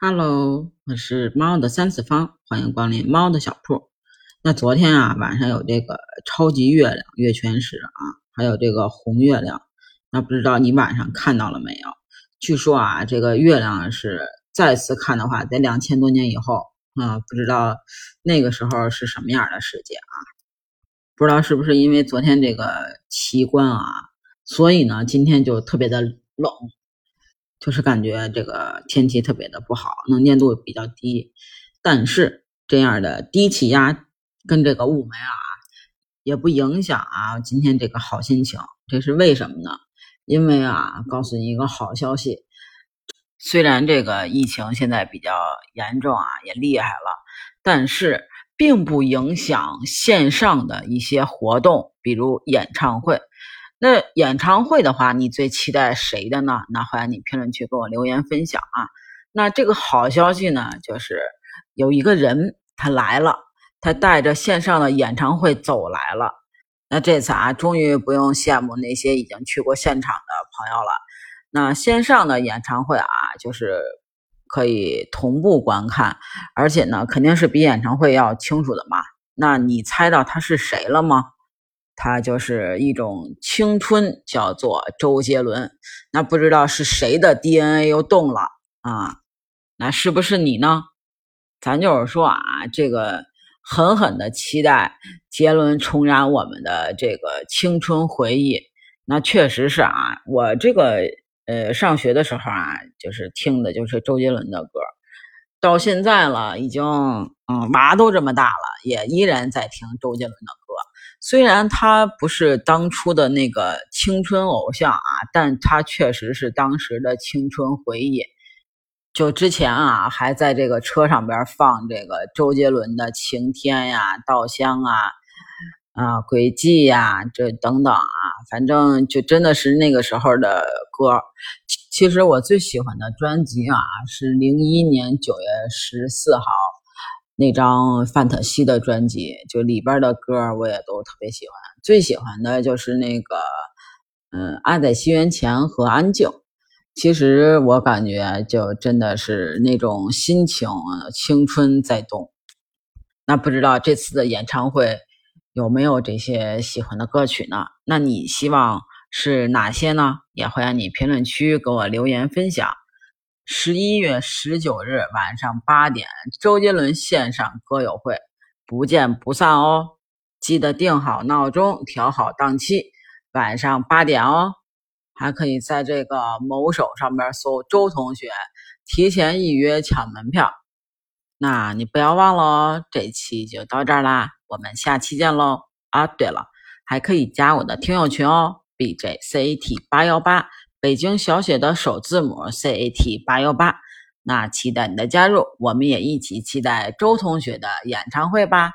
Hello，我是猫的三次方，欢迎光临猫的小铺。那昨天啊晚上有这个超级月亮月全食啊，还有这个红月亮。那不知道你晚上看到了没有？据说啊这个月亮是再次看的话，在两千多年以后啊，不知道那个时候是什么样的世界啊？不知道是不是因为昨天这个奇观啊，所以呢今天就特别的冷。就是感觉这个天气特别的不好，能见度比较低，但是这样的低气压跟这个雾霾啊，也不影响啊今天这个好心情。这是为什么呢？因为啊，告诉你一个好消息，虽然这个疫情现在比较严重啊，也厉害了，但是并不影响线上的一些活动，比如演唱会。那演唱会的话，你最期待谁的呢？那欢迎你评论区给我留言分享啊。那这个好消息呢，就是有一个人他来了，他带着线上的演唱会走来了。那这次啊，终于不用羡慕那些已经去过现场的朋友了。那线上的演唱会啊，就是可以同步观看，而且呢，肯定是比演唱会要清楚的嘛。那你猜到他是谁了吗？他就是一种青春，叫做周杰伦。那不知道是谁的 DNA 又动了啊？那是不是你呢？咱就是说啊，这个狠狠的期待杰伦重燃我们的这个青春回忆。那确实是啊，我这个呃上学的时候啊，就是听的就是周杰伦的歌，到现在了，已经嗯娃都这么大了，也依然在听周杰伦的。虽然他不是当初的那个青春偶像啊，但他确实是当时的青春回忆。就之前啊，还在这个车上边放这个周杰伦的《晴天》呀、《稻香》啊、啊《轨迹》呀，这等等啊，反正就真的是那个时候的歌。其实我最喜欢的专辑啊，是零一年九月十四号。那张范特西的专辑，就里边的歌我也都特别喜欢，最喜欢的就是那个，嗯，《爱在西元前》和《安静》。其实我感觉就真的是那种心情，青春在动。那不知道这次的演唱会有没有这些喜欢的歌曲呢？那你希望是哪些呢？也欢迎你评论区给我留言分享。十一月十九日晚上八点，周杰伦线上歌友会，不见不散哦！记得定好闹钟，调好档期，晚上八点哦。还可以在这个某手上边搜周同学，提前预约抢门票。那你不要忘了哦！这期就到这儿啦，我们下期见喽！啊，对了，还可以加我的听友群哦，B J C A T 八幺八。北京小写的首字母 C A T 八幺八，那期待你的加入，我们也一起期待周同学的演唱会吧。